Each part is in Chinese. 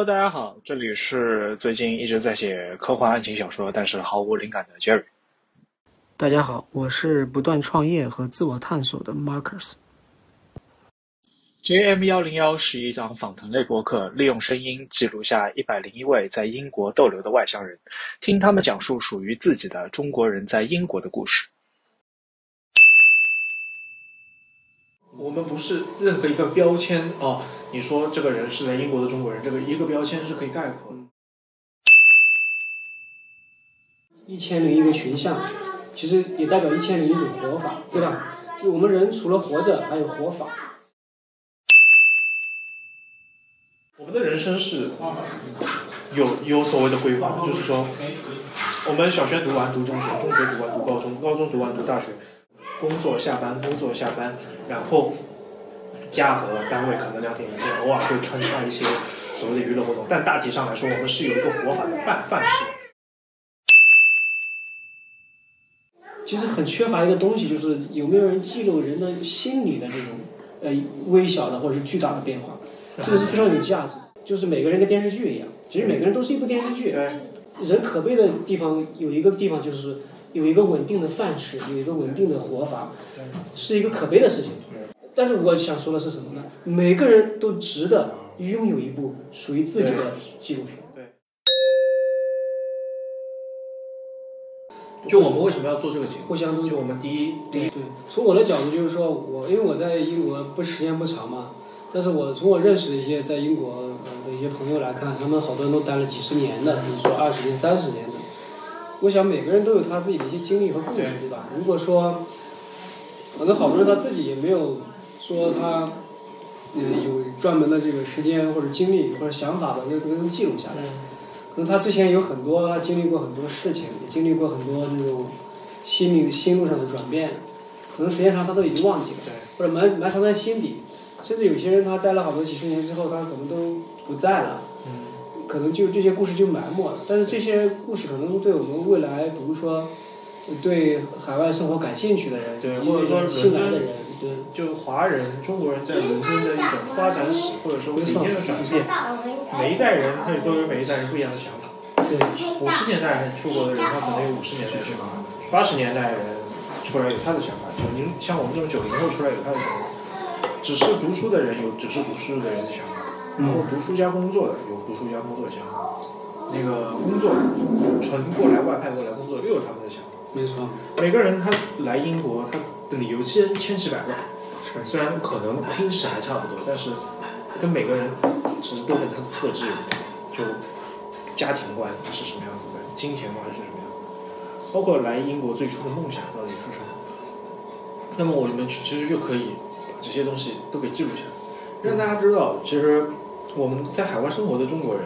Hello，大家好，这里是最近一直在写科幻爱情小说，但是毫无灵感的 Jerry。大家好，我是不断创业和自我探索的 Marcus。JM 幺零幺是一档访谈类播客，利用声音记录下一百零一位在英国逗留的外乡人，听他们讲述属于自己的中国人在英国的故事。我们不是任何一个标签哦，你说这个人是在英国的中国人，这个一个标签是可以概括的。一千零一个群像，其实也代表一千零一种活法，对吧？就我们人除了活着，还有活法。我们的人生是有有所谓的规划，就是说，我们小学读完读中学，中学读完读高中，高中读完读大学，工作下班，工作下班，然后家和单位可能两点一线，偶尔会穿插一些所谓的娱乐活动，但大体上来说，我们是有一个活法的范范式。其实很缺乏一个东西，就是有没有人记录人的心理的这种呃微小的或者是巨大的变化，这个是非常有价值。就是每个人跟电视剧一样，其实每个人都是一部电视剧。人可悲的地方有一个地方就是有一个稳定的饭吃，有一个稳定的活法，是一个可悲的事情。但是我想说的是什么呢？每个人都值得拥有一部属于自己的纪录片。就我们为什么要做这个节目？互相都就我们第一第一对，从我的角度就是说，我因为我在英国不时间不长嘛，但是我从我认识的一些在英国呃的一些朋友来看，他们好多人都待了几十年的，比如说二十年、三十年的。我想每个人都有他自己的一些经历和故事，对吧？如果说可能好多人他自己也没有说他嗯有专门的这个时间或者精力或者想法把这个东西记录下来。可能他之前有很多，他经历过很多事情，也经历过很多这种心灵心路上的转变，可能时间长他都已经忘记了，或者埋埋藏在心底。甚至有些人他待了好多几十年之后，他可能都不在了，可能就这些故事就埋没了。但是这些故事可能对我们未来，比如说对海外生活感兴趣的人，对，或者说新来的人，对，就华人、中国人在伦敦的一种发展史，或者说理念的转变，每一代人他也都有每一代人不一样的想法。对，五十年代出国的人，他可能有五十年代的想法；八十年代人出来有他的想法；九零像我们这种九零后出来有他的想法。只是读书的人有只是读书的人的想法，然后读书加工作的有读书加工作的想法，那个工作纯过来外派过来工作又有他们的想法。没错，每个人他来英国，他的理由千千奇百怪。是，虽然可能听起来差不多，但是跟每个人其实都跟他的特质有关。就家庭观是什么样子的，金钱观是什么样的，包括来英国最初的梦想到底是什么。那么我们其实就可以把这些东西都给记录下来，让大家知道，其实我们在海外生活的中国人，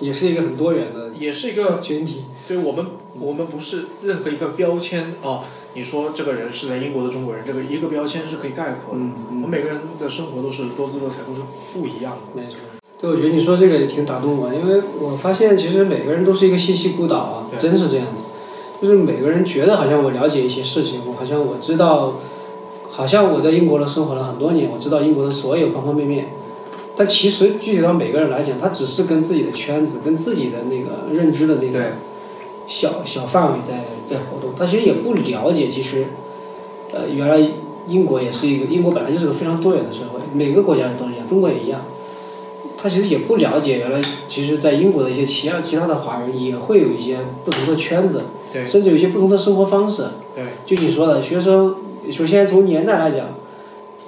也是一个很多元的，也是一个群体。对我们，我们不是任何一个标签哦。你说这个人是在英国的中国人，这个一个标签是可以概括的。我们每个人的生活都是多姿多彩，都是不一样的。没错。对，我觉得你说这个也挺打动我，因为我发现其实每个人都是一个信息孤岛啊，真是这样子。就是每个人觉得好像我了解一些事情，我好像我知道，好像我在英国了生活了很多年，我知道英国的所有方方面面。但其实具体到每个人来讲，他只是跟自己的圈子、跟自己的那个认知的那个小小范围在在活动。他其实也不了解，其实，呃，原来英国也是一个，英国本来就是个非常多元的社会，每个国家都一样，中国也一样。他其实也不了解，原来其实，在英国的一些其他其他的华人也会有一些不同的圈子，对，甚至有一些不同的生活方式，对。就你说的，学生首先从年代来讲，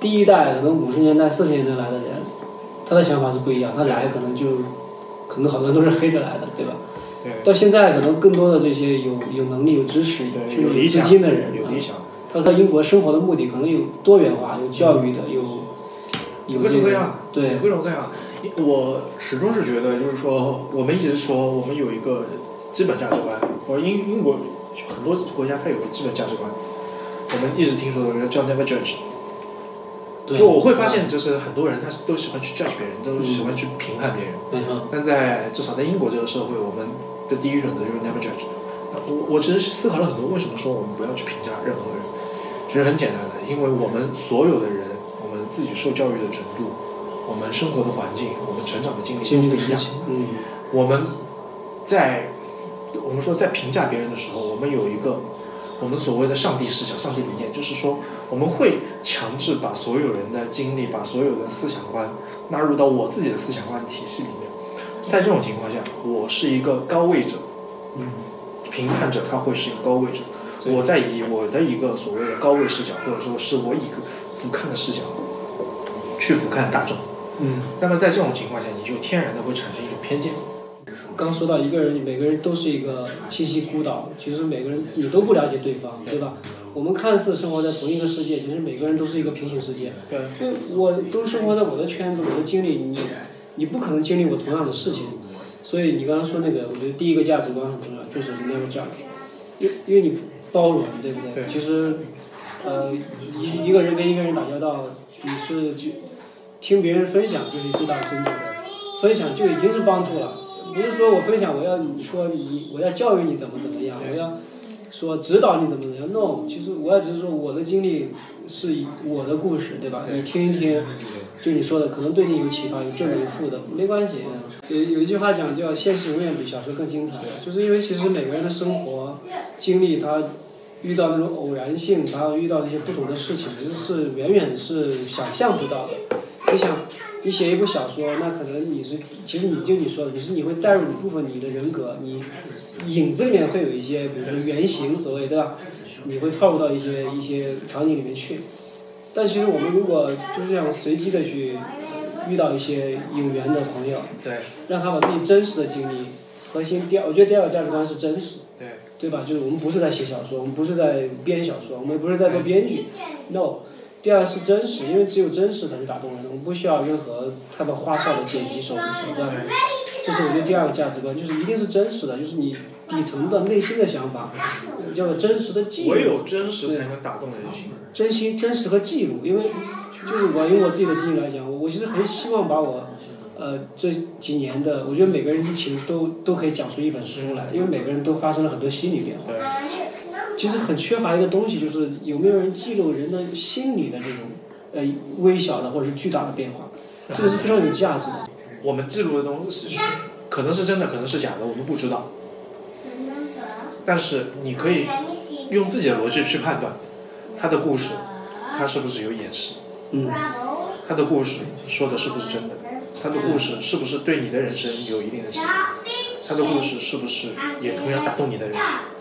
第一代可能五十年代、四十年代来的人，他的想法是不一样，他来可能就，可能好多人都是黑着来的，对吧？对。到现在，可能更多的这些有有能力、有知识、有理想的人，有理想，他在英国生活的目的可能有多元化，有教育的，有有各种各样，对，各种各样。我始终是觉得，就是说，我们一直说我们有一个基本价值观，或者英英国很多国家它有个基本价值观，我们一直听说的叫 never judge。就我会发现，就是很多人他都喜欢去 judge 别人，都喜欢去评判别人。没错。但在至少在英国这个社会，我们的第一准则就是 never judge。我我其实思考了很多，为什么说我们不要去评价任何人？其实很简单的，因为我们所有的人，我们自己受教育的程度。我我们生活的环境、我们成长的经历经历都不一样。嗯，我们在我们说在评价别人的时候，我们有一个我们所谓的上帝视角、上帝理念，就是说我们会强制把所有人的经历、把所有的思想观纳入到我自己的思想观体系里面。在这种情况下，我是一个高位者，嗯，评判者他会是一个高位者，我在以我的一个所谓的高位视角，或者说是我一个俯瞰的视角去俯瞰大众。嗯，那么在这种情况下，你就天然的会产生一种偏见。刚说到一个人，每个人都是一个信息孤岛，其实每个人你都不了解对方，对吧？我们看似生活在同一个世界，其实每个人都是一个平行世界。对，因为我都生活在我的圈子，我的经历，你你不可能经历我同样的事情，所以你刚刚说那个，我觉得第一个价值观很重要，就是 never judge，因因为你包容，对不对？对其实，呃，一一个人跟一个人打交道，你是就听别人分享就是最大的尊重，分享就已经是帮助了，不是说我分享我要你说你我要教育你怎么怎么样，我要。说指导你怎么怎么样？No，其实我也只是说我的经历是以我的故事，对吧？你听一听，就你说的，可能对你有启发，有正有负的，没关系。有有一句话讲叫“现实永远比小说更精彩”，就是因为其实每个人的生活经历，他遇到那种偶然性，他遇到一些不同的事情，其实是远远是想象不到的。你想，你写一部小说，那可能你是，其实你就你说的，你是你会带入一部分你的人格，你影子里面会有一些，比如说原型，所谓对吧？你会套入到一些一些场景里面去。但其实我们如果就是这样随机的去遇到一些有缘的朋友，对，让他把自己真实的经历，核心第二，我觉得第二个价值观是真实，对，对吧？就是我们不是在写小说，我们不是在编小说，我们不是在做编剧，no。第二是真实，因为只有真实才是打动人的，我们不需要任何太多花哨的剪辑手手段。这是我觉得第二个价值观，就是一定是真实的，就是你底层的内心的想法，叫做真实的记录。唯有真实才能打动人心。真心、真实和记录，因为就是我用我自己的经历来讲，我我其实很希望把我，呃这几年的，我觉得每个人疫情都都可以讲出一本书来，因为每个人都发生了很多心理变化。对，其实很缺乏一个东西，就是有没有人记录人的心理的这种呃微小的或者是巨大的变化，这个是非常有价值的。我们记录的东西可能是真的，可能是假的，我们不知道。但是你可以用自己的逻辑去判断，他的故事，他是不是有掩饰？嗯，他的故事说的是不是真的？他的故事是不是对你的人生有一定的启发？他的故事是不是也同样打动你的人？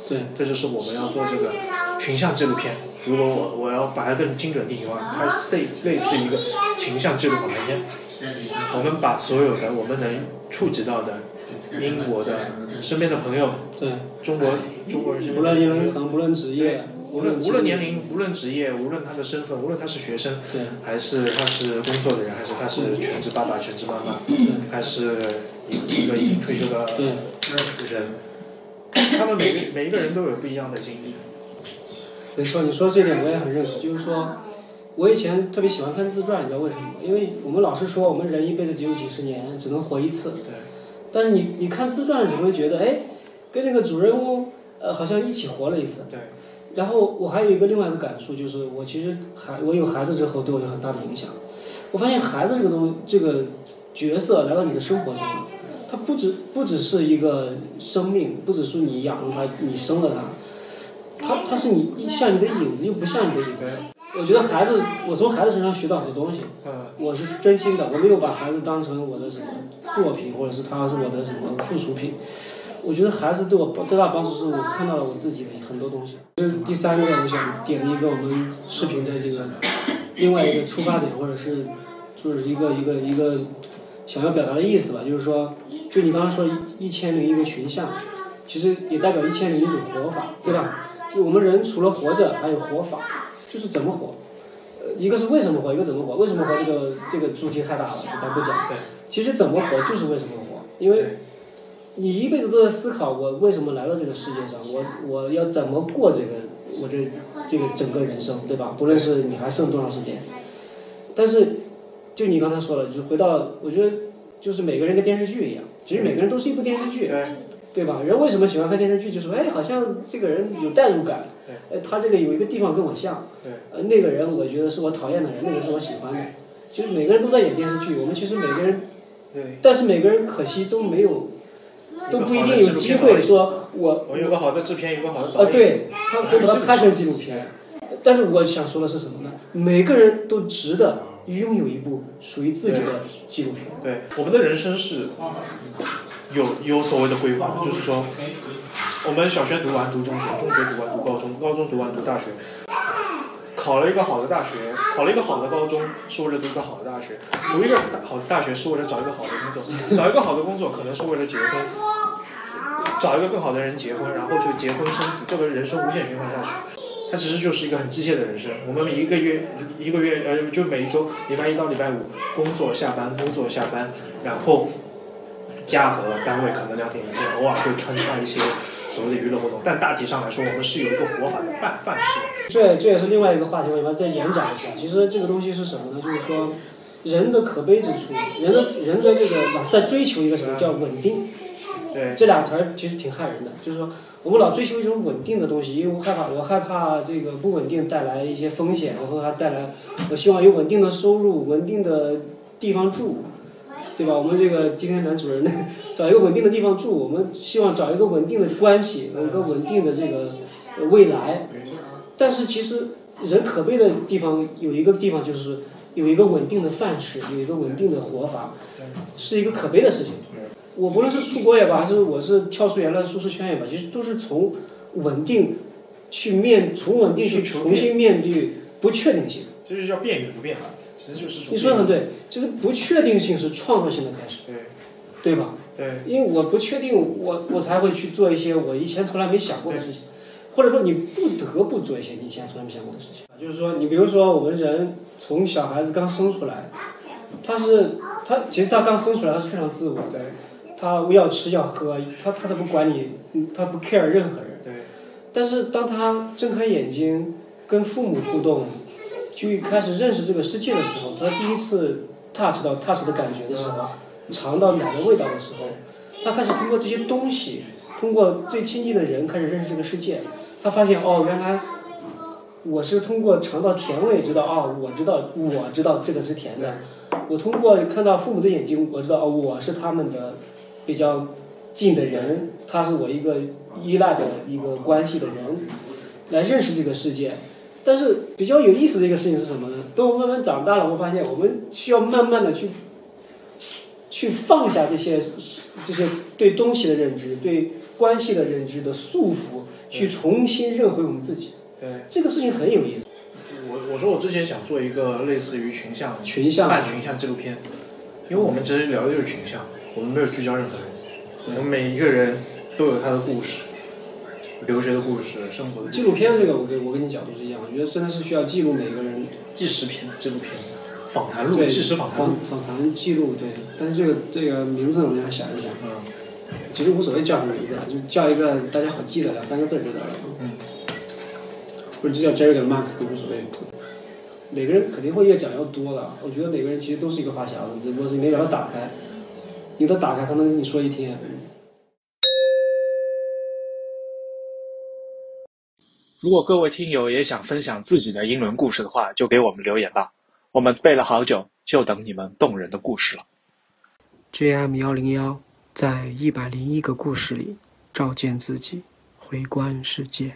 对，这就是我们要做这个群像纪录片。如果我我要把它更精准定义的话，它是类类似于一个群像纪录访谈片。我们把所有的我们能触及到的英国的身边的朋友，对，中国中国人身无论年龄层，无论职业，无论无论年龄，无论职业，无论他的身份，无论他是学生，对，还是他是工作的人，还是他是全职爸爸、全职妈妈，还是一个已经退休的对，人，他们每个每一个人都有不一样的经历。没错，你说这点我也很认可，就是说，我以前特别喜欢看自传，你知道为什么吗？因为我们老是说我们人一辈子只有几十年，只能活一次。对，但是你你看自传，你会觉得，哎，跟这个主人公，呃，好像一起活了一次。对，然后我还有一个另外一个感触，就是我其实孩我有孩子之后对我有很大的影响。我发现孩子这个东这个角色来到你的生活中，他不只不只是一个生命，不只是你养了他，你生了它，它它是你像你的影子，又不像你的影子。我觉得孩子，我从孩子身上学到很多东西。嗯，我是真心的，我没有把孩子当成我的什么作品，或者是他是我的什么附属品。我觉得孩子对我最大帮助是我看到了我自己的很多东西。就是第三个，我想点一个我们视频的这个另外一个出发点，或者是就是一个一个一个想要表达的意思吧，就是说，就你刚刚说一一千零一个群像，其实也代表一千零一种活法，对吧？就我们人除了活着，还有活法，就是怎么活。呃，一个是为什么活，一个怎么活。为什么活这个这个主题太大了，咱不讲。对。其实怎么活就是为什么活，因为你一辈子都在思考我为什么来到这个世界上，我我要怎么过这个我这这个整个人生，对吧？不论是你还剩多长时间，但是就你刚才说了，就是回到我觉得就是每个人跟电视剧一样，其实每个人都是一部电视剧。对，对吧？人为什么喜欢看电视剧？就是说，哎，好像这个人有代入感，哎，他这个有一个地方跟我像，呃，那个人我觉得是我讨厌的人，那个是我喜欢的。其实每个人都在演电视剧，我们其实每个人，对，但是每个人可惜都没有，都不一定有机会说我我有个好的制片，有个好的导呃，演。对，他会把它拍成纪录片。但是我想说的是什么呢？每个人都值得拥有一部属于自己的纪录片。对，我们的人生是有有所谓的规划，就是说，我们小学读完读中学，中学读完读高中，高中读完读大学，考了一个好的大学，考了一个好的高中，是为了读一个好的大学，读一个好的大学是为了找一个好的工作，找一个好的工作可能是为了结婚，找一个更好的人结婚，然后就结婚生子，这个人生无限循环下去。它其实就是一个很机械的人生。我们每一个月一个月呃，就每一周礼拜一到礼拜五工作下班，工作下班，然后家和单位可能两点一线，偶尔会穿插一些所谓的娱乐活动，但大体上来说，我们是有一个活法的范范式。这这也是另外一个话题，我把它再延展一下。其实这个东西是什么呢？就是说，人的可悲之处，人的人的这个老在追求一个什么叫稳定。对，这俩词儿其实挺害人的，就是说我们老追求一种稳定的东西，因为我害怕，我害怕这个不稳定带来一些风险，然后还带来，我希望有稳定的收入，稳定的地方住，对吧？我们这个今天男主人呢，找一个稳定的地方住，我们希望找一个稳定的关系，有一个稳定的这个未来。但是其实人可悲的地方有一个地方就是有一个稳定的饭吃，有一个稳定的活法，是一个可悲的事情。我不论是出国也罢，还是我是跳出原来的舒适圈也罢，其实都是从稳定去面，从稳定去重新面对不确定性。这就叫变与不变，其实就是。你说的很对，就是不确定性是创造性的开始，对，对吧？对。因为我不确定，我我才会去做一些我以前从来没想过的事情，或者说你不得不做一些你以前从来没想过的事情。就是说，你比如说我们人从小孩子刚生出来，他是他其实他刚生出来他是非常自我的。他要吃要喝，他他都不管你，他不 care 任何人。对。但是当他睁开眼睛，跟父母互动，去开始认识这个世界的时候，他第一次 touch 到 touch 的感觉的时候，尝到奶的味道的时候，他开始通过这些东西，通过最亲近的人开始认识这个世界。他发现哦，原来我是通过尝到甜味知道哦，我知道我知道这个是甜的。我通过看到父母的眼睛，我知道哦，我是他们的。比较近的人，他是我一个依赖的一个关系的人，来认识这个世界。但是比较有意思的一个事情是什么呢？等我慢慢长大了，我发现我们需要慢慢的去去放下这些这些对东西的认知、对关系的认知的束缚，去重新认回我们自己。对，这个事情很有意思。我我说我之前想做一个类似于群像群像半群像纪录片，因为我们其实聊的就是群像。我们没有聚焦任何人，我们每一个人都有他的故事，留学的故事，生活的。纪录片这个，我跟我跟你角度是一样，我觉得真的是需要记录每个人。纪实片、纪录片、访谈录、纪实访谈录。访谈记录对，但是这个这个名字我们要想一想。嗯。其实无所谓叫什么名字，就叫一个大家好记的两三个字就得了。嗯。或者就叫 Jerry 跟 Max 都无所谓。每个人肯定会越讲越多的，我觉得每个人其实都是一个话匣子，只不过是你没把它打开。你都打开，他能跟你说一天。如果各位听友也想分享自己的英伦故事的话，就给我们留言吧。我们背了好久，就等你们动人的故事了。JM 幺零幺在一百零一个故事里照见自己，回观世界。